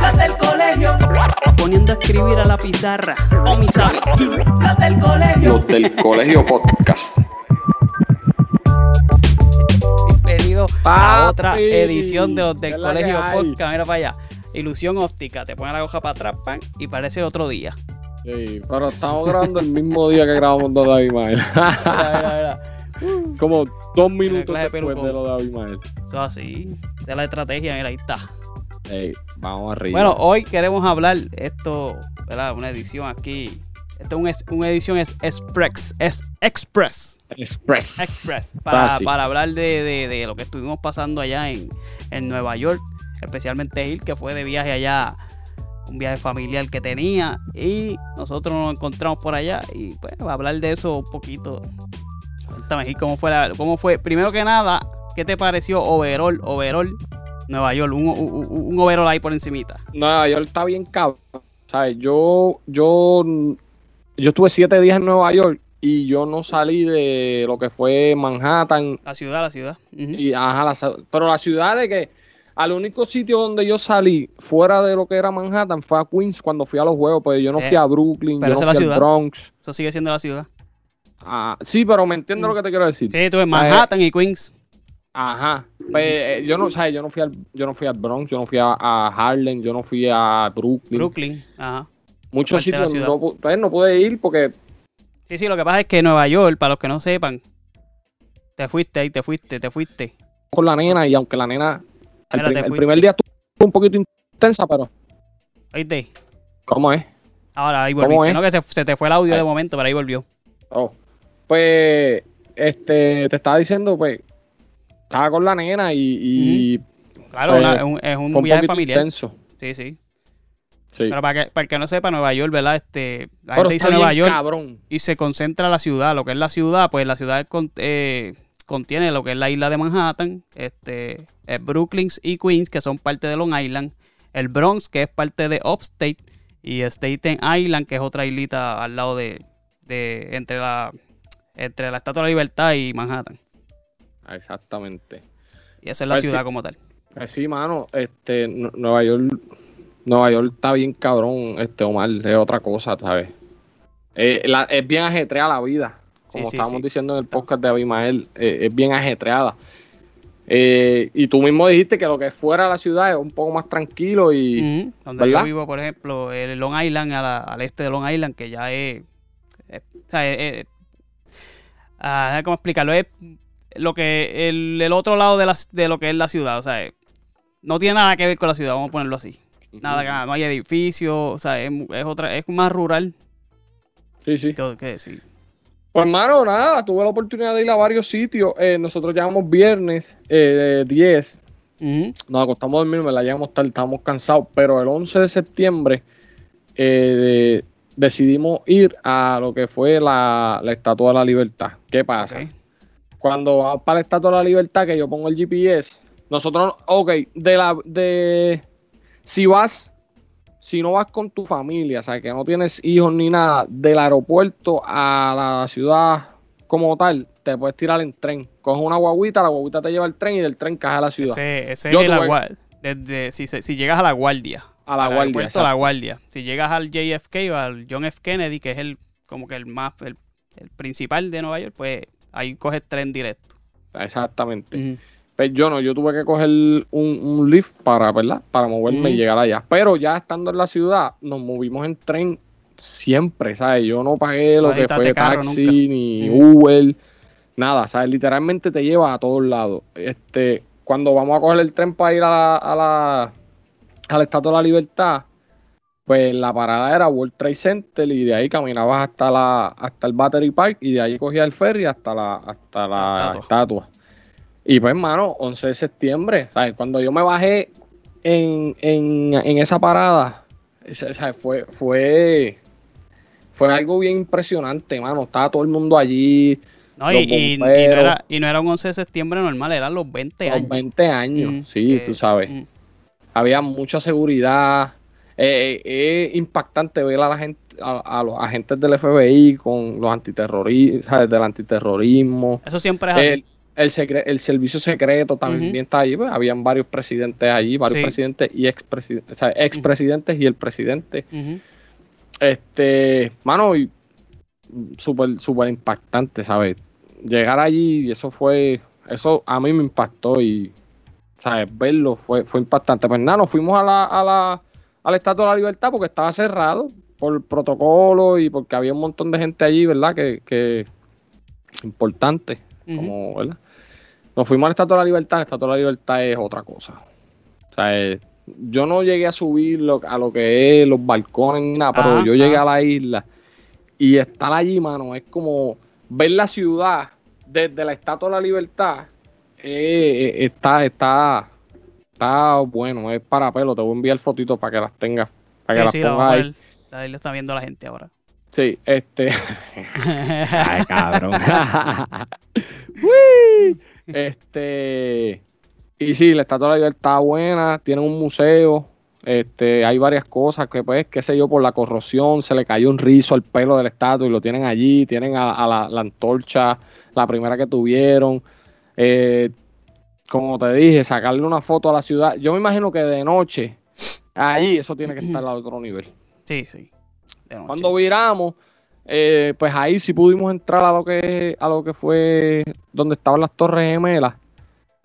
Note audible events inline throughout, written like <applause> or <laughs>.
Las del colegio. Poniendo a escribir a la pizarra. O mi sabe. Las del colegio. Los del colegio podcast. Bienvenido a otra edición de los ¿qué del la Colegio? Podcast. Mira para allá. Ilusión óptica. Te ponen la hoja para atrás, pan, y parece otro día. Sí, pero estamos grabando el mismo día que grabamos lo de Abimael. Como dos minutos después de lo de Abimael. Eso es así. Esa es la estrategia. Mira, ahí está. Ey, vamos arriba. Bueno, hoy queremos hablar esto, ¿verdad? Una edición aquí. Esto es un es- una edición es express, es express, Express. express para, hablar de, de- de lo que estuvimos pasando allá en, en Nueva York, especialmente Gil, que fue de viaje allá, un viaje familiar que tenía, y nosotros nos encontramos por allá, y pues va a hablar de eso un poquito. Cuéntame, Gil, cómo fue, la- cómo fue, primero que nada, ¿qué te pareció overall, overall, Nueva York? Un, un, un overall ahí por encimita. Nueva York está bien cabrón. ¿Sabes? Yo, yo, yo estuve siete días en Nueva York y yo no salí de lo que fue Manhattan. La ciudad, la ciudad. Y, ajá, la pero la ciudad de que al único sitio donde yo salí fuera de lo que era Manhattan fue a Queens cuando fui a los juegos, pues yo no Eh, fui a Brooklyn, pero yo no la fui al ciudad. Bronx. Eso sigue siendo la ciudad. Ah, sí, pero me entiendes lo que te quiero decir. Sí, tú en Manhattan y Queens. Ajá. Pues, eh, yo no, ¿sabes? Yo no fui al, yo no fui al Bronx, yo no fui a, a Harlem, yo no fui a Brooklyn. Brooklyn. Ajá. Muchos sitios no, pu- pues, no pude ir porque Sí, sí, lo que pasa es que Nueva York, para los que no sepan, te fuiste ahí, te fuiste, te fuiste. con la nena y aunque la nena el, Mira, prim- te el fuiste. primer día estuvo un poquito intensa, pero ¿Oíste? ¿cómo es? Ahora ahí ¿Cómo volviste. No, que se, se te fue el audio de momento, pero ahí volvió. Oh. Pues este te estaba diciendo, pues estaba con la nena y, y Claro, Pues, una- es un, es un un viaje familiar. intenso. Sí, sí. Sí. Pero para que, para que no sepa, Nueva York, ¿verdad? Este, la Pero gente dice Nueva York cabrón. y se concentra la ciudad. Lo que es la ciudad, pues la ciudad con- eh, contiene lo que es la isla de Manhattan, este, eh, Brooklyn y Queens, que son parte de Long Island, el Bronx, que es parte de Upstate, y Staten Island, que es otra islita al lado de, de entre la entre la Estatua de la Libertad y Manhattan. Exactamente. Y esa es la Pues ciudad sí. como tal. Pues sí, mano, este Nu- Nueva York Nueva York está bien cabrón, este Omar, es otra cosa, ¿sabes? Eh, la- es bien ajetreada la vida. Como Sí, sí, estábamos diciendo en el podcast de Abimael, eh, es bien ajetreada. Eh, y tú mismo dijiste que lo que es fuera de la ciudad es un poco más tranquilo y. Donde ¿verdad? yo vivo, por ejemplo, el Long Island, a la- al este de Long Island, que ya es. o sea, es- es- ah, cómo explicarlo. Es lo que. El, el otro lado de, la, de lo que es la ciudad. O sea, es- no tiene nada que ver con la ciudad, vamos a ponerlo así. Nada que nada, no hay edificios, o sea, es, otra, es más rural Sí, sí. que sí. Pues hermano, nada, tuve la oportunidad de ir a varios sitios. Eh, nosotros llegamos viernes eh, 10 Ujú. nos acostamos a dormir, me la llegamos tarde, estábamos cansados, pero el 11 de septiembre eh, decidimos ir a lo que fue la, la Estatua de la Libertad. ¿Qué pasa? Cuando vamos para la Estatua de la Libertad, que yo pongo el GPS, nosotros, ok, de la, de, si vas, si no vas con tu familia, o sea, que no tienes hijos ni nada, del aeropuerto a la ciudad como tal, te puedes tirar en tren. Coges una guaguita, la guaguita te lleva al tren y del tren caes a la ciudad. Ese, ese Yo es. Desde, si, si llegas a la guardia. A la al guardia. aeropuerto a la guardia. Si llegas al JFK o al John F. Kennedy, que es el como que el más el el principal de Nueva York, pues ahí coges tren directo. Exactamente. Ujú. Pues yo no, yo tuve que coger un, un lift para, ¿verdad? Para moverme y llegar allá. Pero ya estando en la ciudad, nos movimos en tren siempre, ¿sabes? Yo no pagué lo que fue taxi, nunca. ni. Uber, nada, ¿sabes? Literalmente te lleva a todos lados. Este, cuando vamos a coger el tren para ir a la, a la, a la Estatua de la Libertad, pues la parada era World Trade Center y de ahí caminabas hasta la hasta el Battery Park y de ahí cogías el ferry hasta la hasta la estatua. estatua. Y pues, hermano, 11 de septiembre, ¿sabes? Cuando yo me bajé en, en, en esa parada. Fue, fue, fue algo bien impresionante, mano. Estaba todo el mundo allí, No, Los y, y- y no era, y no era un 11 de septiembre normal, eran los 20 los años. 20 años, Mm, sí, que- tú sabes. mm. Había mucha seguridad. Eh, eh, es impactante ver a la gente, a, a los agentes del FBI con los antiterroristas, del antiterrorismo. Eso siempre es así. El, el, secre- el servicio secreto también está allí. pues, habían varios presidentes allí, varios Sí. presidentes y expresidentes, o sea, expresidentes y el presidente. Este, mano, y súper, súper impactante, ¿sabes? Llegar allí, y eso fue, eso a mí me impactó y, ¿sabes? Verlo fue, fue impactante. Pues nada, nos fuimos a la, a la, al Estatua de la Libertad porque estaba cerrado por protocolo y porque había un montón de gente allí, ¿verdad? Que, que importante, como, ¿verdad? Nos fuimos al Estatua de la Libertad, el Estatua de la Libertad es otra cosa. O sea, yo no llegué a subir lo- a lo que es los balcones ni nada, pero yo llegué a la isla y estar allí, mano, es como ver la ciudad desde la Estatua de la Libertad. Eh, eh, está, está, está bueno, es para pelo. Te voy a enviar fotitos para que las tengas, para que Sí, las sí, pongas ahí. ver. Ahí lo está viendo la gente ahora. Sí, este. <laughs> Ay, cabrón. <laughs> Uy. este. Y sí, la Estatua de la Libertad está buena, tiene un museo, este, hay varias cosas que pues, qué sé yo, por la corrosión, se le cayó un rizo al pelo de la estatua y lo tienen allí, tienen a, a la, la antorcha, la primera que tuvieron. Eh, como te dije, sacarle una foto a la ciudad. Yo me imagino que de noche, ahí eso tiene que estar a otro nivel. <clears throat> Sí, sí. De noche. Cuando viramos, eh, pues ahí sí pudimos entrar a lo que a lo que fue donde estaban las torres gemelas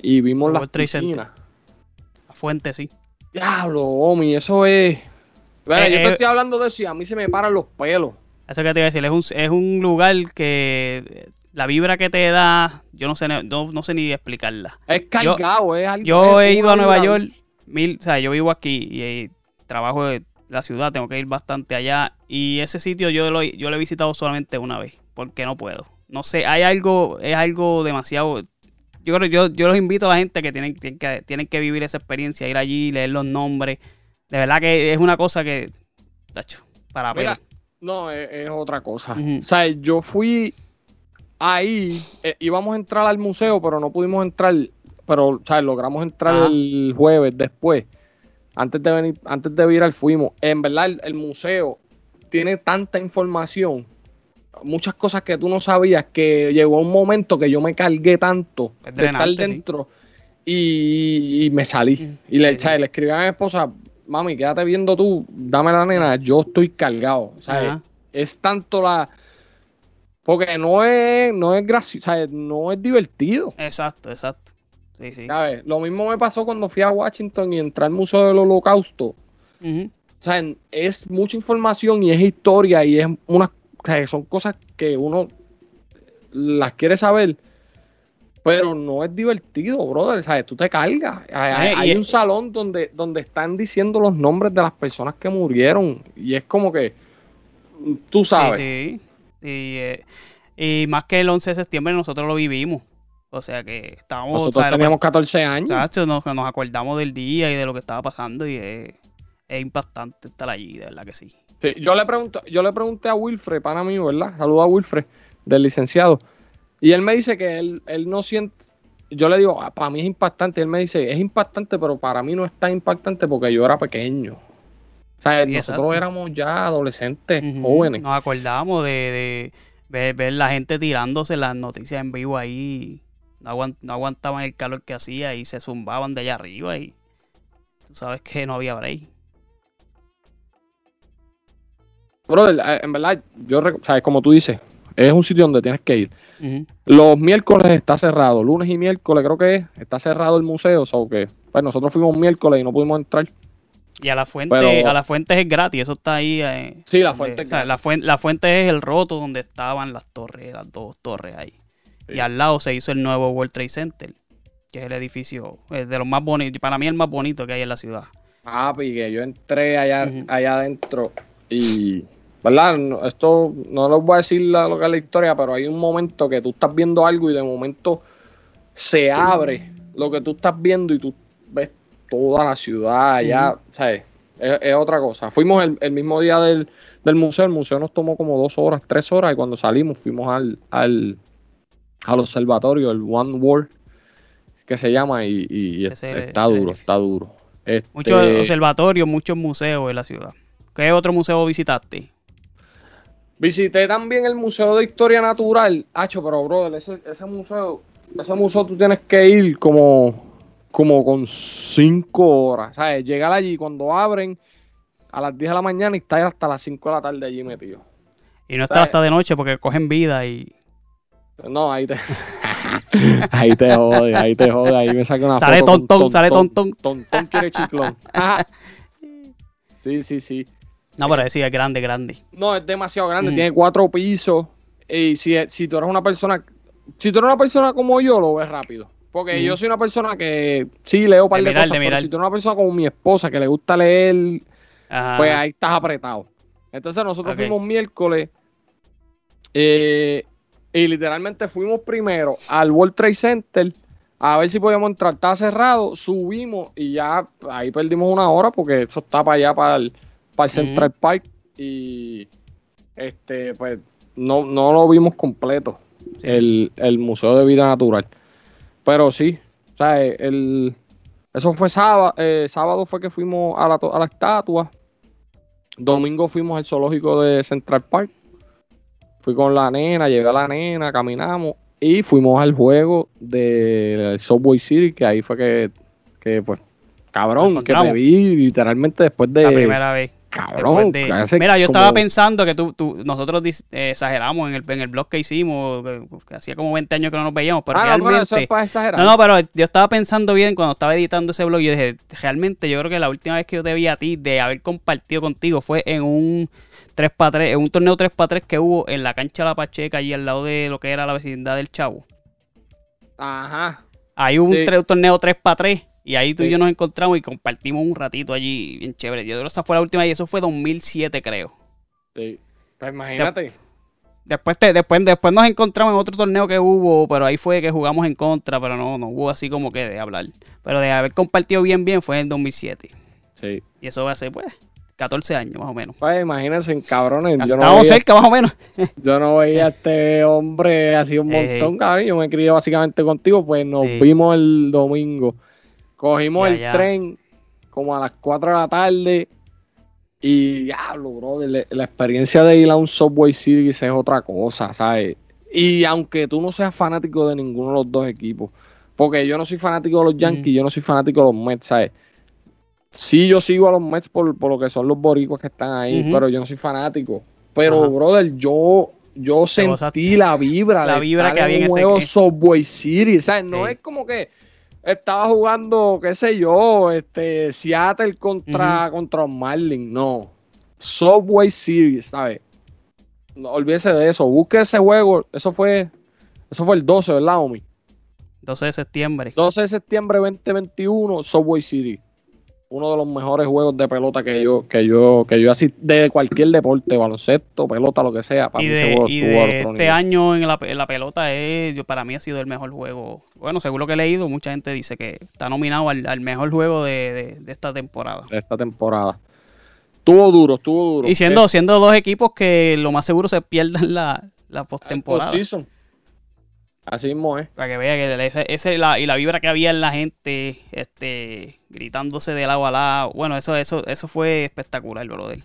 y vimos las piscinas. La fuente, sí. Diablo, Omi, eso es. Mira, Eh, yo te eh, estoy hablando de eso y a mí se me paran los pelos. Eso que te iba a decir, es un, es un lugar que la vibra que te da, yo no sé, no, no sé ni explicarla. Es cargado, es algo. Yo he ido a Nueva York, mil, o sea, yo vivo aquí y, eh, trabajo en la ciudad, tengo que ir bastante allá. Y ese sitio yo lo, yo lo he visitado solamente una vez, porque no puedo. No sé, hay algo, es algo demasiado. Yo creo yo, yo los invito a la gente que tienen, tienen que tienen que vivir esa experiencia, ir allí, leer los nombres. De verdad que es una cosa que, tacho, para Mira, ver. No, es, es otra cosa. O sea, yo fui ahí, eh, íbamos a entrar al museo, pero no pudimos entrar, pero, o sea, logramos entrar el jueves después. Antes de venir, antes de virar fuimos. En verdad, el, el museo tiene tanta información, muchas cosas que tú no sabías, que llegó un momento que yo me cargué tanto Es de estar sí. dentro y, y me salí. Mm, Y le, sí, le escribí a mi esposa, mami, quédate viendo tú, dame la nena, yo estoy cargado. O sea, es tanto la. Porque no es, no es gracioso, sea, no es divertido. Exacto, exacto. Sí, sí. ¿sabes? Lo mismo me pasó cuando fui a Washington y entré al Museo del Holocausto. Ujú. O sea, es mucha información y es historia y es una, o sea, son cosas que uno las quiere saber, pero no es divertido, brother. ¿sabes? Tú te cargas. Hay, Eh, hay un salón donde, donde están diciendo los nombres de las personas que murieron y es como que tú sabes. Sí, sí. Y, eh, y más que el 11 de septiembre nosotros lo vivimos. O sea que estábamos... Nosotros teníamos 14 años. Chacho, nos, nos acordamos del día y de lo que estaba pasando y es, es impactante estar allí, de verdad que sí. Sí, yo le pregunto, yo le pregunté a Wilfred, pana mío, ¿verdad? Saludo a Wilfred, del licenciado. Y él me dice que él, él no siente. Yo le digo, "Ah, para mí es impactante. Él me dice, es impactante, pero para mí no es tan impactante porque yo era pequeño. O sea, Sí, nosotros exacto. éramos ya adolescentes, jóvenes. Nos acordamos de, de ver, ver la gente tirándose las noticias en vivo ahí. No, aguant- no aguantaban el calor que hacía y se zumbaban de allá arriba y tú sabes que no había break. Brother, eh, en verdad, yo, o sea, como tú dices, es un sitio donde tienes que ir. Los miércoles está cerrado, lunes y miércoles creo que es, está cerrado el museo, o que pues nosotros fuimos miércoles y no pudimos entrar. Y a la fuente, Pero- a la fuente es gratis, eso está ahí. eh, Sí, la donde- fuente es o sea, la, fuente, la fuente es el roto donde estaban las torres, las dos torres ahí. Sí. Y al lado se hizo el nuevo World Trade Center, que es el edificio de los más bonitos, para mí el más bonito que hay en la ciudad. Ah, pues, que yo entré allá, allá adentro y, ¿verdad? Esto no les voy a decir la- lo que es la historia, pero hay un momento que tú estás viendo algo y de momento se abre lo que tú estás viendo y tú toda la ciudad allá, ¿sabes? Es, es otra cosa. Fuimos el, el mismo día del, del museo, el museo nos tomó como dos horas, tres horas y cuando salimos fuimos al, al, al observatorio, el One World, que se llama y, está duro, está duro. Este, Muchos observatorios, muchos museos en la ciudad. ¿Qué otro museo visitaste? Visité también el Museo de Historia Natural. Hacho, pero brother, ese, ese museo, ese museo tú tienes que ir como, como con cinco horas. ¿Sabes? Llegar allí cuando abren a las 10 de la mañana y estar hasta las 5 de la tarde allí metido. Y no ¿Sabes? hasta de noche porque cogen vida y No, ahí te. <laughs> ahí te jode, ahí te jode, ahí me saca una Sale foto tontón, sale tontón. Tontón quiere chiclón. Ajá. sí, sí, sí. No, pero sí, es grande, grande. No, es demasiado grande, Ujú. tiene cuatro pisos. Y si, si tú eres una persona, si tú eres una persona como yo, lo ves rápido. Porque yo soy una persona que sí leo un par De de, mirar, cosas, de pero si tú eres una persona como mi esposa que le gusta leer, Ajá. pues ahí estás apretado. Entonces nosotros fuimos miércoles eh, y literalmente fuimos primero al World Trade Center a ver si podíamos entrar. Estaba cerrado, subimos y ya ahí perdimos una hora porque eso está para allá, para el, para. Central Park y este pues no, no lo vimos completo, Sí, el, el Museo de Vida Natural. Pero sí, o sea, el, eso fue sábado, sábado fue que fuimos a la, a la estatua. Domingo fuimos al zoológico de Central Park. Fui con la nena, llevé a la nena, caminamos y fuimos al juego de Subway City, que ahí fue que, que pues, cabrón, que te vi literalmente después de... La primera vez. Cabrón, de- Mira, yo como- estaba pensando que tú, tú- nosotros dis- eh, exageramos en el, en el blog que hicimos, que, que hacía como 20 años que no nos veíamos, pero Ah, no, pero realmente... eso es para exagerar. No, no, pero yo estaba pensando bien cuando estaba editando ese blog. Yo dije, realmente, yo creo que la última vez que yo te vi a ti de haber compartido contigo fue en un 3x3, en un torneo 3x3 que hubo en la cancha de la Pacheca, allí al lado de lo que era la vecindad del Chavo. Ajá. Ahí hubo un, Sí. tre- un torneo 3x3 y ahí tú y yo nos encontramos y compartimos un ratito allí bien chévere. Yo creo que esa fue la última y eso fue 2007, creo. Sí. Pues imagínate. Después, te- después, después nos encontramos en otro torneo que hubo, pero ahí fue que jugamos en contra, pero no, no hubo así como que de hablar. Pero de haber compartido bien, bien fue en 2007. Sí. Y eso va a ser, pues, 14 años más o menos. Pues imagínense, cabrones. Yo no, Estábamos veía, cerca más o menos. <laughs> yo no veía a este hombre así un <laughs> Eh. montón, cabrón. Yo me crié básicamente contigo, pues nos vimos el domingo. Cogimos Ya, el ya. tren como a las 4 de la tarde. Y diablo, bro, la, la experiencia de ir a un Subway Series es otra cosa, ¿sabes? Y aunque tú no seas fanático de ninguno de los dos equipos, porque yo no soy fanático de los Yankees, yo no soy fanático de los Mets, ¿sabes? Sí, yo sigo a los Mets por, por lo que son los boricuas que están ahí, pero yo no soy fanático. Pero, Ajá. brother, yo, yo sentí la vibra, La de vibra que había en ese-. Subway Series, ¿sabes? No es como que estaba jugando, qué sé yo, este Seattle contra, contra los Marlins, no. Subway Series, ¿sabes? No olvídese de eso, busque ese juego, eso fue eso fue el 12, ¿verdad, Omi? 12 de septiembre. 12 de septiembre 2021, Subway City. Uno de los mejores juegos de pelota que yo, que yo, que yo así, de cualquier deporte, baloncesto, pelota, lo que sea, para Y mí ese de, juego y de este año en la, en la pelota, es, yo, para mí ha sido el mejor juego. Bueno, según lo que he leído, mucha gente dice que está nominado al, al mejor juego de, de- de esta temporada. de esta temporada. Estuvo duro, estuvo duro. Y siendo, siendo dos equipos que lo más seguro se pierdan la, la postemporada. Así mismo es. Para que vea que ese, ese- la, y la vibra que había en la gente, este, gritándose de lado a lado. Bueno, eso, eso, eso fue espectacular, brother. Eh,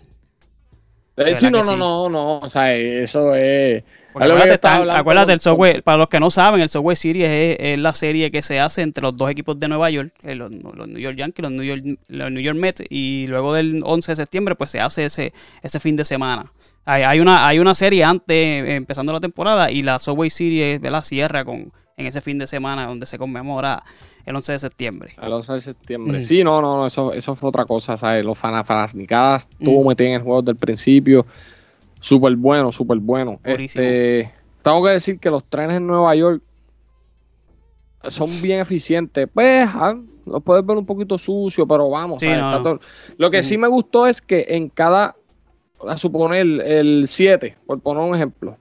verdad sí, no, no, sí. no, no, o sea, eso es... Porque acuérdate, acuérdate, el software, para los que no saben, el Software Series es, es la serie que se hace entre los dos equipos de Nueva York, eh, los, los New York Yankees, los New York, los New York Mets, y luego del 11 de septiembre, pues se hace ese, ese fin de semana. Hay, hay una, hay una serie antes, eh, empezando la temporada, y la Subway Series la cierra con, en ese fin de semana donde se conmemora el 11 de septiembre. El 11 de septiembre. Mm. Sí, no, no, no, eso, eso fue otra cosa, ¿sabes? Los fanafanicadas estuvo Mm. metido en el juego desde el principio. Súper bueno, súper bueno. Este, tengo que decir que los trenes en Nueva York son bien eficientes. Pues, ah, los puedes ver un poquito sucio, pero vamos. Lo que sí me gustó es que en cada, a suponer el 7, por poner un ejemplo,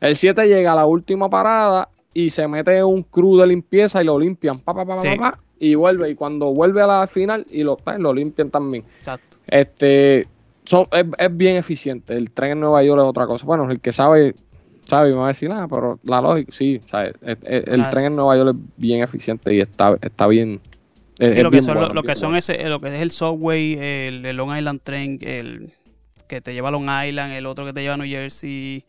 el 7 llega a la última parada y se mete un crew de limpieza y lo limpian, pa, pa, pa, pa, Sí. pa, y vuelve. Y cuando vuelve a la final y lo, pues, lo limpian también. Exacto. Este, son, es, es bien eficiente. El tren en Nueva York es otra cosa. Bueno, el que sabe, sabe y me va a decir nada, pero la lógica, sí, ¿sabes? Es- es- el tren en Nueva York es bien eficiente y está, está bien. Y lo que son, bueno, lo, que son bueno. ese, lo que es el Subway, el, el Long Island Train, el que te lleva a Long Island, el otro que te lleva a New Jersey,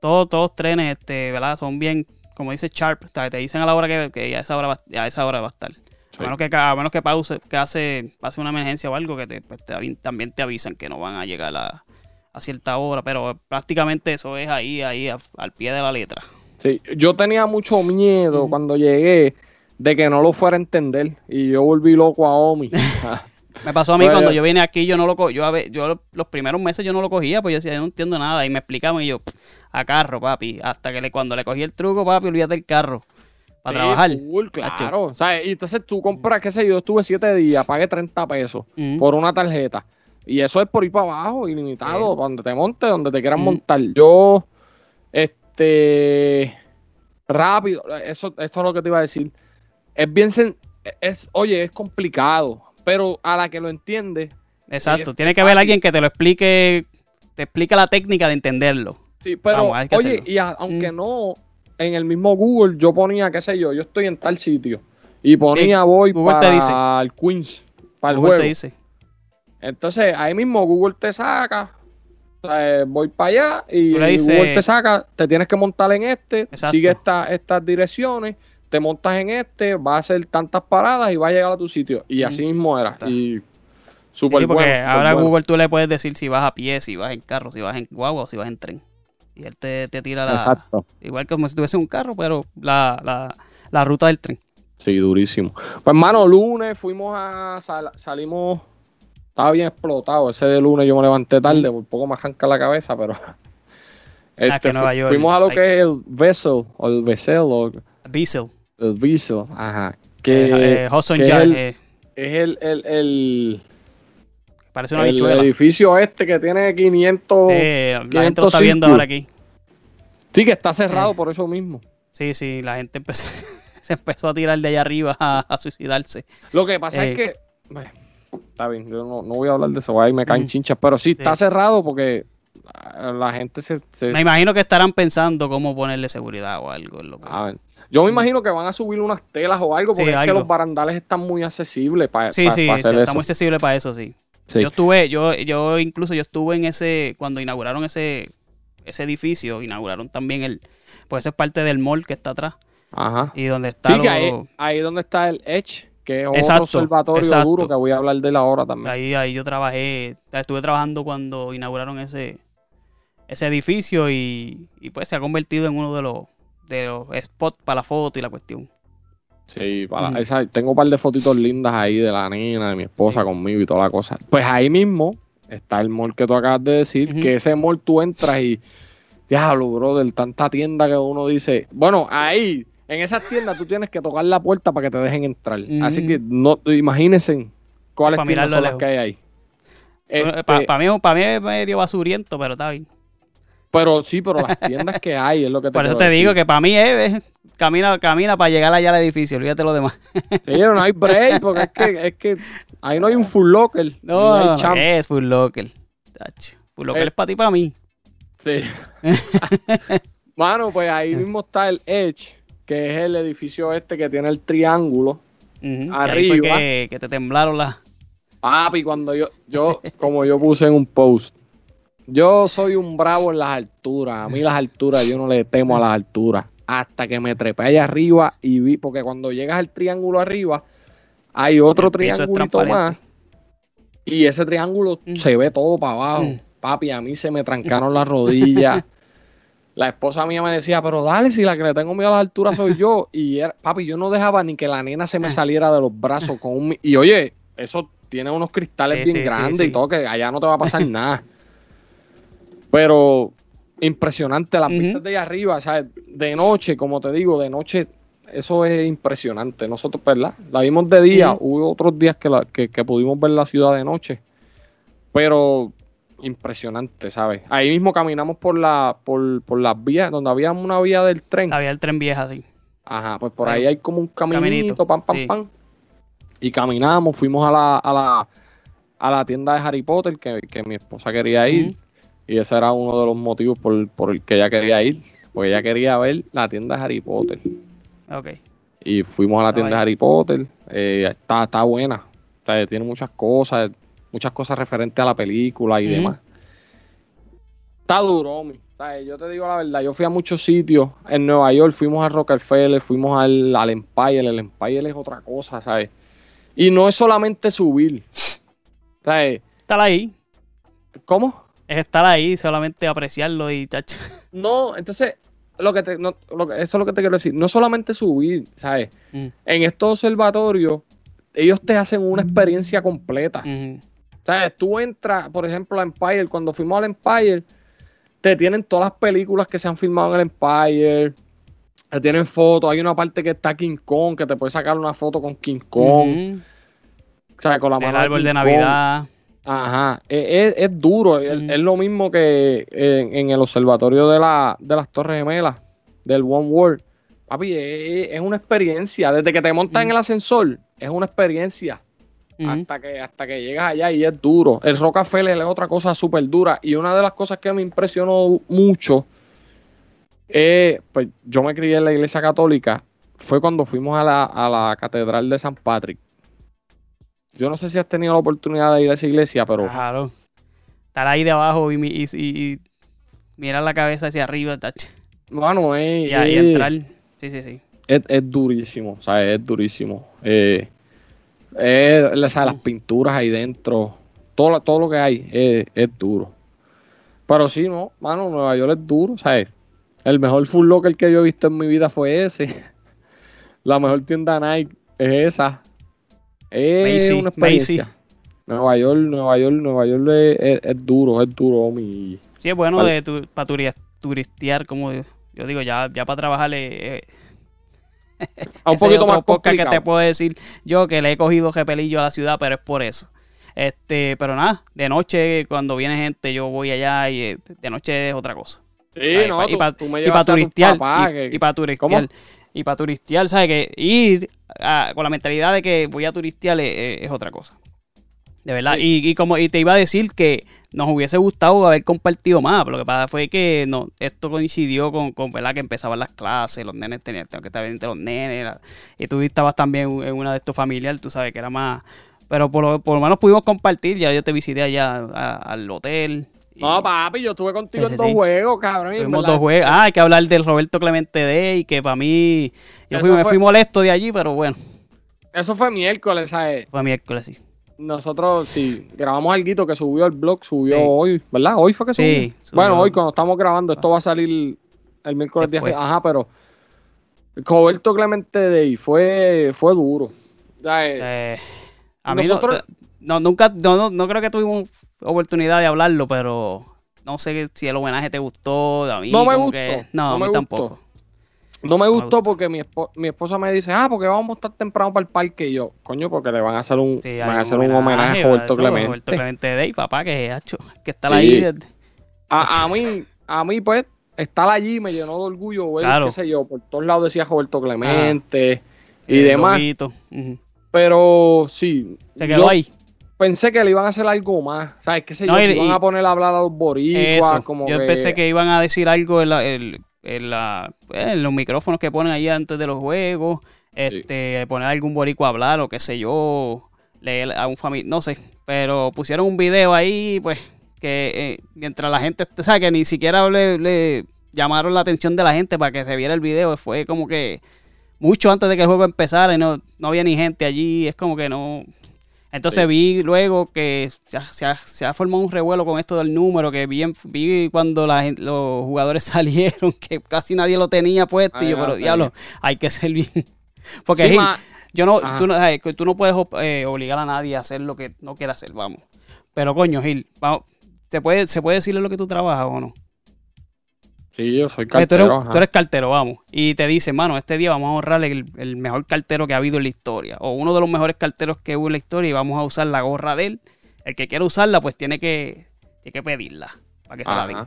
todos, todos trenes, este, ¿verdad? Son bien, como dice Sharp, te dicen a la hora que, que a esa hora va, a esa hora va a estar. Sí. A menos que a menos que pause, que hace, pase una emergencia o algo, que te, pues, te también te avisan que no van a llegar a, a cierta hora, pero prácticamente eso es ahí, ahí, a- al pie de la letra. Sí, yo tenía mucho miedo cuando llegué de que no lo fuera a entender y yo volví loco a Omi. <laughs> Me pasó a mí cuando yo- yo vine aquí, yo no lo co yo, a ve- yo los primeros meses yo no lo cogía, pues yo decía, yo no entiendo nada, y me explicaban y yo, "Pff, a carro, papi, hasta que le, cuando le cogí el truco, papi, olvídate del carro, para Sí, trabajar. full, claro. ¿sabes? Y entonces tú compras, qué sé yo, estuve siete días, pagué 30 pesos por una tarjeta. Y eso es por ir para abajo, ilimitado, Sí. donde te montes, donde te quieran montar. Yo, este, rápido, eso, esto es lo que te iba a decir. Es bien, es, oye, es complicado, pero a la que lo entiende, Exacto, tiene que haber alguien que te lo explique, te explique la técnica de entenderlo. Sí, pero Vamos, oye, hacerlo. y a- aunque Mm. no, en el mismo Google yo ponía, qué sé yo, yo estoy en tal sitio y ponía voy Google te para dice. el Queens, para el Google juego. te dice. Entonces ahí mismo Google te saca, o sea, eh, voy para allá y dices- Google te saca, te tienes que montar en este, Exacto. sigue esta- estas direcciones, te montas en este, vas a hacer tantas paradas y vas a llegar a tu sitio. Y así mismo era. Está. Y súper Sí, porque bueno. ahora bueno. Google tú le puedes decir si vas a pie, si vas en carro, si vas en guagua o si vas en tren. Y él te, te tira la... Exacto. Igual que como si tuviese un carro, pero la, la, la ruta del tren. Sí, durísimo. Pues, hermano, lunes fuimos a. sal- salimos. Estaba bien explotado. Ese de lunes yo me levanté tarde, por poco me arranca la cabeza, pero. Este, Ah, que Nueva York, fuimos a lo hay- que es el Vessel, o el Vessel, o Diesel. El Vessel, ajá. Que, Eh, eh, Hudson que es Yard, el- eh, es el, el, el, parece una el edificio este que tiene 500. Eh, la gente 500 lo está viendo ahora aquí. Sí, que está cerrado Eh. por eso mismo. Sí, sí, la gente empezó, <laughs> se empezó a tirar de allá arriba a, a suicidarse. Lo que pasa Eh. es que. bueno, está bien, yo no, no voy a hablar de eso, ahí me caen Mm. chinchas, pero sí, está cerrado porque la gente se. se- Me imagino que estarán pensando cómo ponerle seguridad o algo. en lo que- a ver, Yo me imagino que van a subir unas telas o algo. Sí, porque es algo. que los barandales están muy accesibles para sí, sí, sí, hacer está eso. muy accesible para eso, sí. Sí. Yo estuve, yo, yo incluso yo estuve en ese, cuando inauguraron ese, ese edificio, inauguraron también el, pues eso es parte del mall que está atrás Ajá. y donde está que ahí, lo- ahí donde está el Edge, que es Exacto, otro observatorio exacto. duro que voy a hablar de él ahora también. ahí, ahí yo trabajé, estuve trabajando cuando inauguraron ese, ese edificio y, y pues se ha convertido en uno de los, de los spots para la foto y la cuestión. Sí, para, esa- tengo un par de fotitos lindas ahí de la nena, de mi esposa Sí. conmigo y toda la cosa. Pues ahí mismo está el mall que tú acabas de decir, que ese mall tú entras y, diablo, brother, tanta tienda que uno dice, bueno, ahí, en esas tiendas tú tienes que tocar la puerta para que te dejen entrar. Así que no, imagínense cuáles tiendas son las que hay ahí. Este, Para mí, pa' mí es medio basuriento, pero está bien. Pero sí, pero las tiendas que hay es lo que te Por eso te digo que para mí es, es- camina, camina para llegar allá al edificio, olvídate lo demás. Sí, no hay break, porque es que, es que ahí no hay un full locker. ni No, hay es Full Locker. Full Locker Eh, es para ti para mí. Sí. <laughs> Mano, pues ahí mismo está el Edge, que es el edificio este que tiene el triángulo. Arriba. que, que te temblaron las. Papi, cuando yo, yo, como yo puse en un post, yo soy un bravo en las alturas. A mí las alturas, yo no le temo a las alturas. Hasta que me trepé allá arriba y vi, porque cuando llegas al triángulo arriba, hay otro triángulo más. Y ese triángulo Mm. se ve todo para abajo. Mm. papi, a mí se me trancaron las rodillas. La esposa mía me decía, pero dale, si la que le tengo miedo a las alturas soy yo. Y era, papi, yo no dejaba ni que la nena se me saliera de los brazos con un... Y oye, eso tiene unos cristales Sí, bien sí, grandes sí. y todo, que allá no te va a pasar nada. Pero impresionante, las Ujú. vistas de allá arriba, ¿sabes? De noche, como te digo, de noche, eso es impresionante. Nosotros, ¿verdad? La vimos de día, hubo otros días que, la, que, que pudimos ver la ciudad de noche, pero impresionante, ¿sabes? Ahí mismo caminamos por la por, por las vías, donde había una vía del tren. Había el tren vieja, sí. Ajá, pues por Ahí. ahí hay como un caminito, Caminito, pam, pam, sí. pam. Y caminamos, fuimos a la, a la, a la tienda de Harry Potter que, que mi esposa quería ir. Y ese era uno de los motivos por, por el que ella quería ir. Porque ella quería ver la tienda de Harry Potter. Ok. Y fuimos a la tienda de. Harry Potter. eh, está, está buena. O sea, tiene muchas cosas, muchas cosas referentes a la película y demás. Está duro, mi. Yo te digo la verdad, yo fui a muchos sitios en Nueva York, fuimos a Rockefeller, fuimos al, al Empire, el Empire es otra cosa, ¿sabes? Y no es solamente subir. ¿Sabes? Estar ahí. ¿Cómo? Es estar ahí, solamente apreciarlo y tacho. No, entonces, lo que te, no, lo que- eso es lo que te quiero decir. No solamente subir, ¿sabes? Mm, En estos observatorios, ellos te hacen una experiencia completa. ujú. ¿Sabes? Tú entras, por ejemplo, a Empire. Cuando fuimos al Empire, te tienen todas las películas que se han filmado en el Empire. Te tienen fotos. Hay una parte que está King Kong, que te puedes sacar una foto con King Kong. Ujú. O sea, con la El árbol de Kong. Ajá. Es, duro. Es, lo mismo que en, en el observatorio de, la, de las Torres Gemelas, del One World. Papi, es, es una experiencia. Desde que te montas en el ascensor, es una experiencia. Hasta que hasta que llegas allá y es duro. El Rockefeller es otra cosa súper dura y una de las cosas que me impresionó mucho es, pues yo me crié en la iglesia católica, fue cuando fuimos a la, a la catedral de San Patrick. Yo no sé si has tenido la oportunidad de ir a esa iglesia, pero Claro. Estar ahí de abajo y, y, y- y mirar la cabeza hacia arriba, tacho. bueno, es, Y, ahí es- entrar. Sí, sí, sí. es- es durísimo, o sea, es durísimo. Eh, eh, o sea, las pinturas ahí dentro, todo, lo- todo lo que hay es, es duro. Pero sí, no, mano, Nueva York es duro, ¿sabes? El mejor Full Locker que yo he visto en mi vida fue ese. <laughs> La mejor tienda Nike es esa. Es Macy, una experiencia. Macy. Nueva York, Nueva York, Nueva York es, es- es duro, es duro, homie. Sí, es bueno Vale. de tu, para turistear, como yo, yo digo, ya, ya para trabajar eh, <laughs> A un Ese poquito más podcast que te puedo decir yo que le he cogido repelillo a la ciudad, pero es por eso. Este, pero nada, de noche cuando viene gente yo voy allá y eh, de noche es otra cosa. Sí, no, pa- tú, y para tú me llevaste a tus turistear, papás, y, que- para turistear, y para turistear, ¿sabes? Que ir a- con la mentalidad de que voy a turistear es, otra cosa. De verdad. Sí. Y, y como y te iba a decir que nos hubiese gustado haber compartido más, pero lo que pasa fue que no, esto coincidió con, con ¿verdad? que empezaban las clases, los nenes tenían tengo que estar entre los nenes, la- y tú estabas también en una de estos familiares, tú sabes que era más. Pero por lo, por lo menos pudimos compartir, ya yo te visité allá a- al hotel. No, papi, yo estuve contigo Sí, en sí, dos sí. juegos, cabrón. Tuvimos dos juegos. Ah, hay que hablar del Roberto Clemente Day, que para mí. Yo me fue- fui molesto de allí, pero bueno, Eso fue miércoles, ¿sabes? fue miércoles, sí. Nosotros, sí, grabamos algo que subió el blog, subió Sí. hoy, ¿verdad? Hoy fue que subió. Sí, subió. Bueno, hoy cuando estamos grabando, esto va a salir el miércoles día. Después. Ajá, pero Roberto Clemente Day fue, fue duro. Eh, a mí Nosotros- no, no, nunca, no, no, no creo que tuvimos oportunidad de hablarlo, pero no sé si el homenaje te gustó. A mí, No me como gustó, que- no, no a mí me gustó. tampoco. No me gustó porque mi, espo- mi esposa me dice, ah, porque vamos a estar temprano para el parque. Y yo, coño, porque le van a hacer un, Sí, van a hacer un homenaje a Roberto Clemente. Roberto Clemente Day, papá, que es hacho, que estar Sí. ahí. desde- A, a mí, a mí, pues, estar allí me llenó de orgullo ver, Claro. qué sé yo, por todos lados decía Roberto Clemente y el demás. Pero sí, Se quedó yo ahí. Pensé que le iban a hacer algo más. ¿Sabes? ¿Qué sé No, yo? y- que iban y- a poner a hablar a los boricuas. Eso. Como Yo que- pensé que iban a decir algo en, la- el- en la- en los micrófonos que ponen ahí antes de los juegos. Este, poner a algún boricua a hablar o qué sé yo. Leer a un familiar, no sé. Pero pusieron un video ahí, pues, que eh, mientras la gente, o sea, que ni siquiera le, le llamaron la atención de la gente para que se viera el video. Fue como que mucho antes de que el juego empezara y no, no había ni gente allí. Es como que no. Entonces Sí. vi luego que se ha, se formado un revuelo con esto del número, que vi, en- vi cuando la los jugadores <laughs> salieron, que casi nadie lo tenía puesto, y yo, pero no, diablo, hay que ser bien. <laughs> Porque Sí, Gil, yo no, tú no, tú no puedes eh, obligar a nadie a hacer lo que no quiera hacer, vamos. Pero coño, Gil, vamos, ¿se puede, ¿se puede decirle lo que tú trabajas o no? Sí, yo soy Porque tú, eres, cartero. tú eres cartero, vamos. Y te dicen, mano, este día vamos a ahorrar el, el mejor cartero que ha habido en la historia. O uno de los mejores carteros que hubo en la historia y vamos a usar la gorra de él. El que quiera usarla, pues tiene que, tiene que pedirla para que se la den.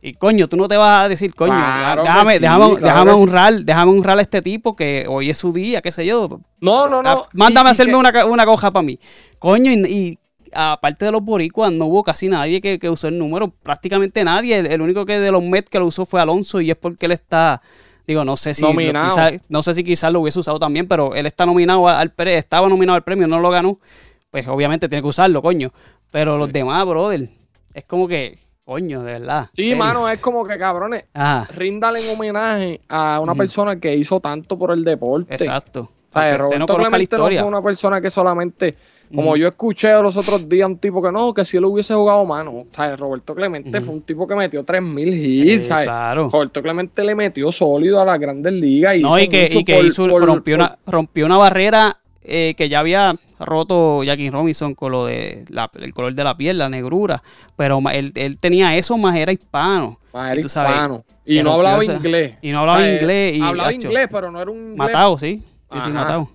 Y coño, tú no te vas a decir, coño, Claro déjame, sí, déjame, claro déjame que sí. honrar, déjame honrar a este tipo que hoy es su día, qué sé yo. No, no, no. Ah, Mándame a hacerme que- una, una coja para mí. Coño, y, y aparte de los boricuas, no hubo casi nadie que, que usó el número. Prácticamente nadie. El, el único que de los Mets que lo usó fue Alonso y es porque él está... Digo, no sé si lo- Nominado. quizá- no sé si quizás lo hubiese usado también, pero él está nominado al estaba nominado al premio, no lo ganó. Pues obviamente tiene que usarlo, coño. Pero los demás, brother, es como que, coño, de verdad. Sí, serio. mano, es como que cabrones. Ajá, Ríndale en homenaje a una persona que hizo tanto por el deporte. exacto. O sea, Roberto no la Clemente no historia. fue una persona que solamente, como yo escuché los otros días, un tipo que no, que si él hubiese jugado mano. Sea, Roberto Clemente fue un tipo que metió 3000 Eh, hits, ¿sabes? claro. Roberto Clemente le metió sólido a las grandes ligas. Y No, hizo y que, y que por- hizo- por- rompió, por- una, rompió una barrera eh, que ya había roto Jackie Robinson con lo de la- el color de la piel, la negrura. Pero él, él tenía eso, más era hispano. Y era tú sabes, hispano. Y no hablaba esa- inglés. Y no hablaba inglés. Y, hablaba inglés, pero no era un inglés. Matado, sí. Sí, matado.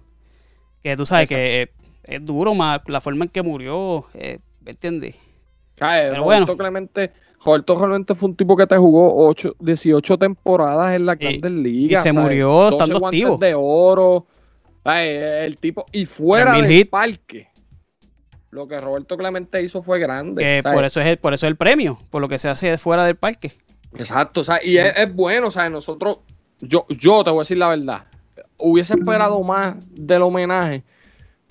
Que tú sabes Exacto. que eh, es duro más la forma en que murió. Eh, ¿Me entiendes? Pero Roberto bueno. Clemente, Roberto Clemente fue un tipo que te jugó ocho, 18 temporadas en las Y- grandes ligas. se ¿sabes? murió 12 estando activo. de oro. Ay, el tipo, y fuera 3000 del parque. Lo que Roberto Clemente hizo fue grande. ¿sabes? por eso es el, por eso es el premio, por lo que se hace fuera del parque. Exacto, o sea, y es, es bueno, o sea, nosotros, yo, yo te voy a decir la verdad, hubiese esperado más del homenaje,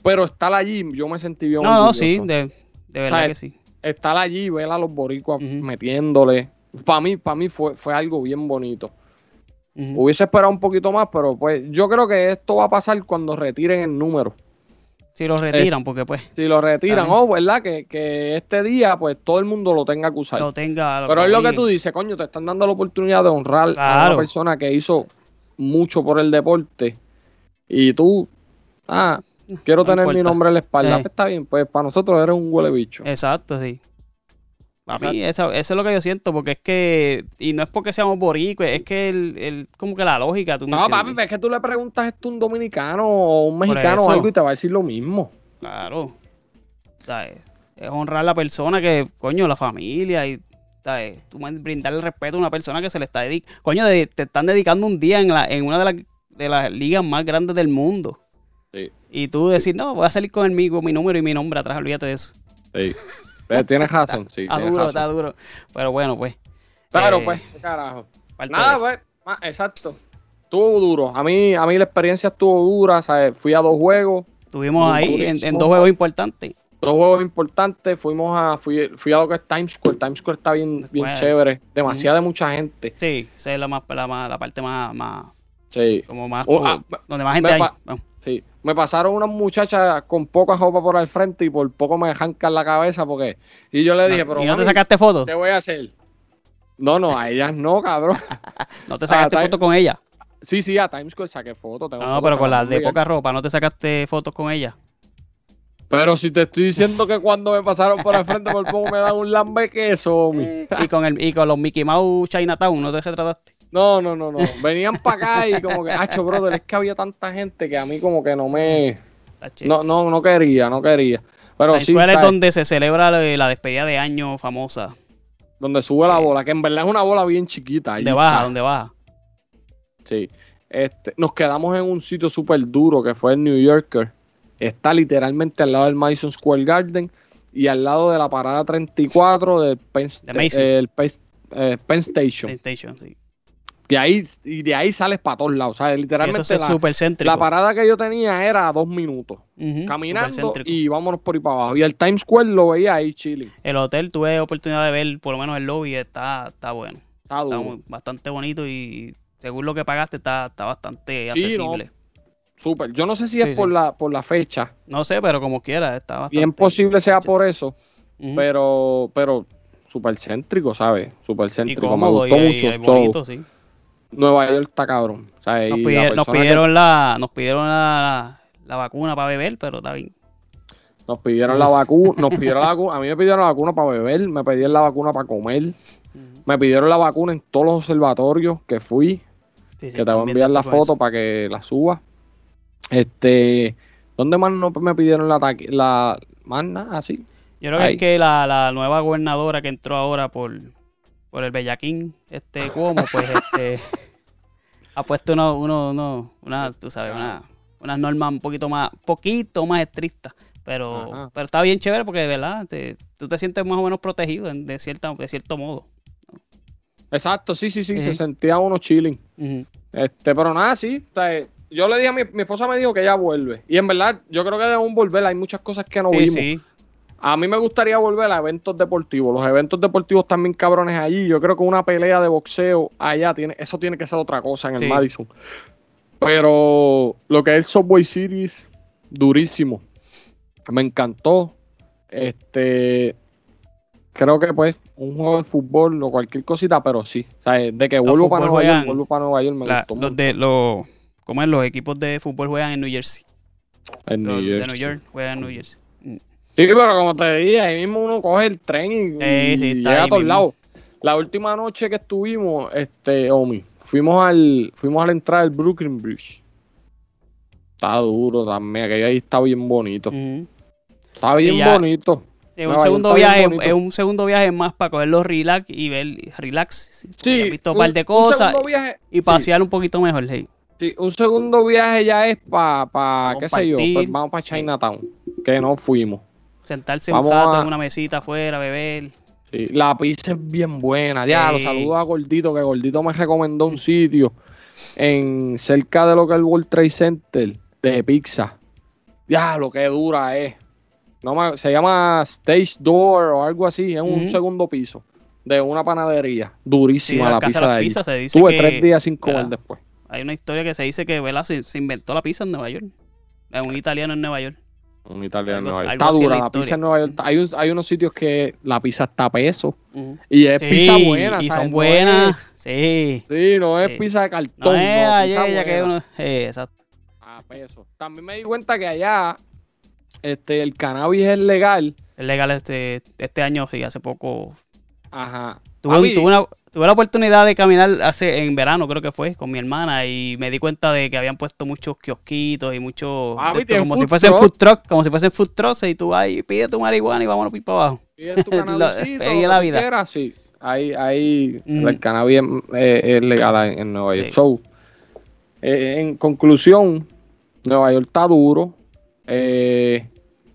pero estar allí, yo me sentí bien No, no, sí, de, de verdad que sí. Estar allí, ver a los boricuas metiéndole, para mí, para mí fue, fue algo bien bonito. Hubiese esperado un poquito más, pero pues yo creo que esto va a pasar cuando retiren el número. Si lo retiran, porque pues Si lo retiran, bien. oh, ¿verdad? Que, que este día, pues todo el mundo lo tenga que usar. lo tenga. Pero es lo que tú dices, coño, te están dando la oportunidad de honrar a una persona que hizo mucho por el deporte. Y tú, ah, quiero No tener mi nombre en la espalda. Eh. Pues está bien, pues para nosotros eres un huele bicho. Exacto, sí. A mí eso, eso es lo que yo siento, porque es que, y no es porque seamos boricuas, es que el, el- como que la lógica, tú no, papi, es que tú le preguntas esto a un dominicano o un mexicano o algo y te va a decir lo mismo. Claro. O sea, es, honrar a la persona que, coño, la familia y, ¿sabes? Tú brindarle respeto a una persona que se le está dedicando. Coño, de- te están dedicando un día en, la, en una de, las de las ligas más grandes del mundo. Sí, Y tú decir, no, voy a salir con el mi, con mi número y mi nombre atrás, olvídate de eso. sí. Tienes <laughs> razón, sí. Está duro, está duro. Pero bueno, pues. Claro, eh, pues, qué carajo. Nada, pues, ah, exacto. Estuvo duro. A mí, a mí la experiencia estuvo dura, ¿sabes? Fui a dos juegos. Estuvimos ahí en, dos juegos importantes. dos juegos importantes, fuimos a, fui, fui a lo que es Times Square, Times Square está bien, bien Bueno. chévere, demasiada mucha gente, Sí, esa es la, más, la, la parte más, más sí, como más, ah, donde más gente me hay. pa- Vamos. Me pasaron unas muchachas con poca ropa por al frente y por poco me jancan la cabeza porque, y yo le dije, pero ¿Y no te sacaste foto? ¿qué voy a hacer? No, no, a ellas no, cabrón. <laughs> ¿No te sacaste Ah, foto con ella? Sí, sí, a Times Square saqué fotos. No, pero con las de poca ropa, ¿no te sacaste fotos con ella? Pero si te estoy diciendo que cuando me pasaron por al frente por poco me dan un lambe queso, <laughs> mi. y con el y con los Mickey Mouse Chinatown, ¿no te retrataste? No, no, no, no. Venían para acá y como que, hacho, brother, es que había tanta gente que a mí como que no me... Está. No, no, no quería, no quería. Pero sí, Square es donde se celebra la, despedida de año famosa. donde sube la bola, que en verdad es una bola bien chiquita. Donde baja, ¿sabes? donde baja. Sí. Este, nos quedamos en un sitio súper duro que fue el New Yorker. Está literalmente al lado del Madison Square Garden y al lado de la parada 34 del Penn, De el Penn- eh, Penn Station. PlayStation, sí. Y ahí, y de ahí sales para todos lados. ¿sabes? Sí, Literalmente eso es la, parada que yo tenía era a dos minutos. Ujú, Caminando y vámonos por ahí para abajo. Y el Times Square lo veía ahí chilling. El hotel tuve oportunidad de ver por lo menos el lobby, está, está bueno. Está Está muy- bastante bonito y según lo que pagaste está, está bastante Sí, accesible. súper. Yo no sé si Sí, es por sí. la, por la fecha. No sé, pero como quiera, está bastante. Bien posible sea por eso, pero, pero súper céntrico, ¿sabes? Súper y céntrico. Me cómodo y, gustó y- mucho. y bonito, sí. Nueva York está cabrón. O sea, Nos, la que- pidieron la, nos pidieron la, la vacuna para beber, pero está bien. Nos pidieron la vacuna, nos pidieron la vacuna, a mí me pidieron la vacuna para beber, me pidieron la vacuna para comer, me pidieron la vacuna en todos los observatorios que fui, Sí, sí, que te voy a enviar la foto eso. para que la suba. Este, ¿dónde más no me pidieron la la más nada así? Yo creo que es que la, la nueva gobernadora que entró ahora por, por el Bellaquín, este Cuomo, pues este <laughs> ha puesto uno, uno, uno, una, tú sabes, una, unas normas un poquito más, poquito más estrictas. Pero, Ajá. pero está bien chévere porque de verdad te- tú te sientes más o menos protegido en- de cierta, de cierto modo. Exacto, sí, sí, sí, se sentía uno chilling. Este, pero nada, sí. o sea, yo le dije a mi, mi esposa me dijo que ella vuelve. Y en verdad, yo creo que debemos volver. Hay muchas cosas que no Sí, vimos. sí. A mí me gustaría volver a eventos deportivos. Los eventos deportivos también cabrones allí. Yo creo que una pelea de boxeo allá tiene, eso tiene que ser otra cosa en el Sí. Madison. Pero lo que es Subway Series, durísimo. Me encantó. Este creo que pues un juego de fútbol o cualquier cosita, pero sí. O sea, de que vuelvo para Nueva York, vuelvo para Nueva York, me La- gustó los mucho. de los, ¿cómo es? Los equipos de fútbol juegan en New Jersey. En Los New de Jersey. New York juegan en New Jersey. Sí, pero como te dije, ahí mismo uno coge el tren y, Sí, sí, y está llega a todos lados. La última noche que estuvimos, este, Omi, fuimos al, fuimos a la entrada del Brooklyn Bridge. Está duro también, aquello ahí está bien bonito. Está bien ya- bonito. Es un segundo viaje, es un segundo viaje más para cogerlo relax y ver relax. Sí, He visto un par de cosas viaje, y pasear un poquito mejor. hey. sí, un segundo viaje ya es para, pa, qué sé yo, pues vamos para Chinatown, que no fuimos. Sentarse Vamos un rato a- en una mesita afuera, beber. Sí, la pizza es bien buena. Ya, los saludos a Gordito, que Gordito me recomendó un sitio en cerca de lo que es el World Trade Center de pizza. Ya, lo que dura es. No me- se llama Stage Door o algo así, es un Ujú. segundo piso de una panadería. Sí, Durísima la pizza de pizzas se dice Tuve que tres días sin comer ¿verdad? después. hay una historia que se dice que. Se, se inventó la pizza en Nueva York. Es un italiano en Nueva York. Un italiano en Algo- Nueva York. algo Está es dura la pizza en Nueva York. Hay, un- hay unos sitios que la pizza está a peso y es Sí, pizza buena. y ¿sabes? son buenas. es- Sí. Sí, no es Sí. pizza de cartón. es no, ayer pizza ya que buena. uno. eh, exacto. A peso. También me di cuenta que allá este, el cannabis es legal. Es legal este, este año, sí, hace poco. Ajá. Tuve, Papi, un- tuve una- tuve la oportunidad de caminar hace en verano, creo que fue, con mi hermana y me di cuenta de que habían puesto muchos kiosquitos y muchos. De esto, como si fuesen food truck, como si fuesen food trucks y tú vas y pide tu marihuana y vámonos para abajo. <laughs> pides tu <laughs> <laughs> pedí la vida. sí. Ahí, ahí el cannabis es, es legal en, en Nueva York. Sí. So, eh, en conclusión, Nueva York está duro. Eh,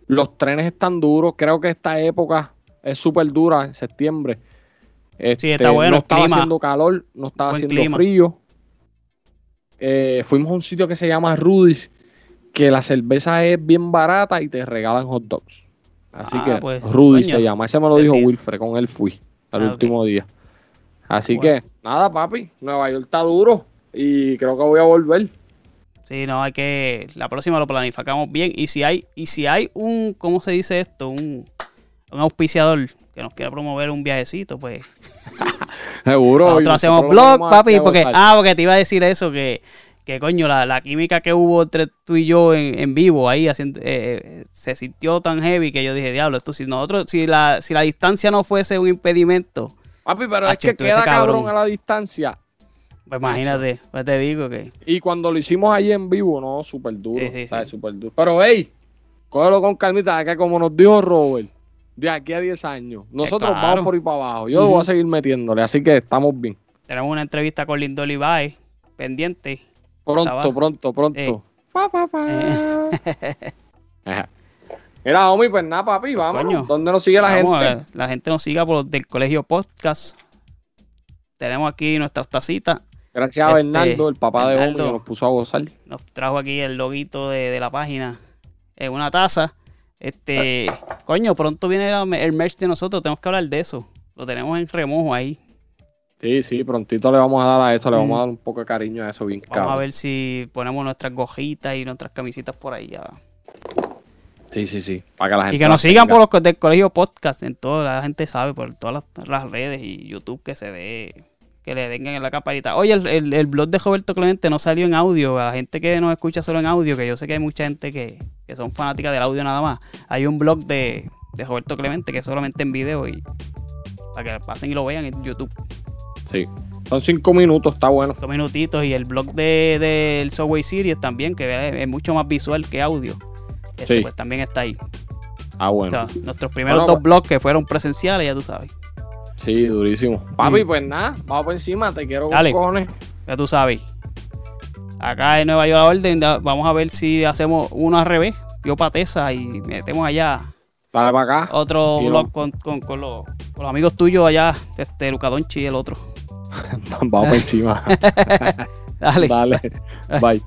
los trenes están duros. Creo que esta época es súper dura en septiembre. Este, está bueno, No estaba clima. haciendo calor, no estaba Buen haciendo clima. frío. Eh, fuimos a un sitio que se llama Rudy's, que la cerveza es bien barata y te regalan hot dogs. Así Ah, que pues, Rudy coño, se llama. Ese me lo dijo. Wilfred, con él fui el Ah, último día. Así Bueno. que, nada, papi. Nueva York está duro y creo que voy a volver. Sí, no, hay que. La próxima lo planificamos bien. Y si hay, y si hay un, ¿cómo se dice esto? Un, un auspiciador que nos quiera promover un viajecito, pues. <laughs> Seguro. Nosotros hacemos lo blog, papi, porque, ah, porque te iba a decir eso, que, que coño, la, la química que hubo entre tú y yo en, en vivo ahí haciendo, eh, eh, se sintió tan heavy que yo dije, diablo, esto si nosotros, si la, si la distancia no fuese un impedimento, Papi, pero es que queda cabrón. a la distancia. pues imagínate, pues te digo que Y cuando lo hicimos allí en vivo, no, súper duro. Sí, sí, ¿sabes? sí. Súper duro. Pero, hey, cógelo con calmita, que como nos dijo Robert, de aquí a 10 años, nosotros claro. vamos por ir para abajo. Yo voy a seguir metiéndole, así que estamos bien. tenemos una entrevista con Lindo Levi pendiente. Pronto, pronto, pronto. Eh. Pa, pa, pa. Eh. <laughs> Mira, homie, pues nada, papi, vamos. coño. ¿Dónde nos sigue la Vamos, gente? eh, la gente nos siga por los del Colegio Podcast. Tenemos aquí nuestras tacitas. Gracias a este, Bernardo, el papá de. Homie, que nos puso a gozar. Nos trajo aquí el loguito de, de la página en una taza. Este, coño, pronto viene el merch de nosotros. Tenemos que hablar de eso. Lo tenemos en remojo ahí. Sí, sí, prontito le vamos a dar a eso, le vamos Mm. a dar un poco de cariño a eso, bien Vamos a ver si ponemos nuestras gojitas y nuestras camisitas por ahí ya. Sí, sí, sí. Para que la gente Y que nos sigan tenga. por los del colegio podcast, en toda la gente sabe, por todas las, las redes y YouTube que se dé, que le den en la campanita. Oye, el, el, el blog de Roberto Clemente no salió en audio, a la gente que nos escucha solo en audio, que yo sé que hay mucha gente que, que son fanáticas del audio nada más. Hay un blog de, de Roberto Clemente que es solamente en video y para que pasen y lo vean en YouTube. Sí. Son cinco minutos, está bueno. Dos minutitos y el blog de, del Subway Series también, que es, mucho más visual que audio. Este, Sí. Pues también está ahí. Ah, O bueno. sea, nuestros primeros Bueno, dos blogs que fueron presenciales, ya tú sabes. Sí, durísimo. Papi, Mm. pues nada, vamos por encima, te quiero con Dale. cojones. Ya tú sabes. Acá en Nueva York la orden, vamos a ver si hacemos uno al revés. Yo patesa y metemos allá Dale para acá. otro blog con, con- con los, con los amigos tuyos allá, este Lucadonchi y el otro. <laughs> vamos por encima. <laughs> Dale. Dale. <laughs> Bye.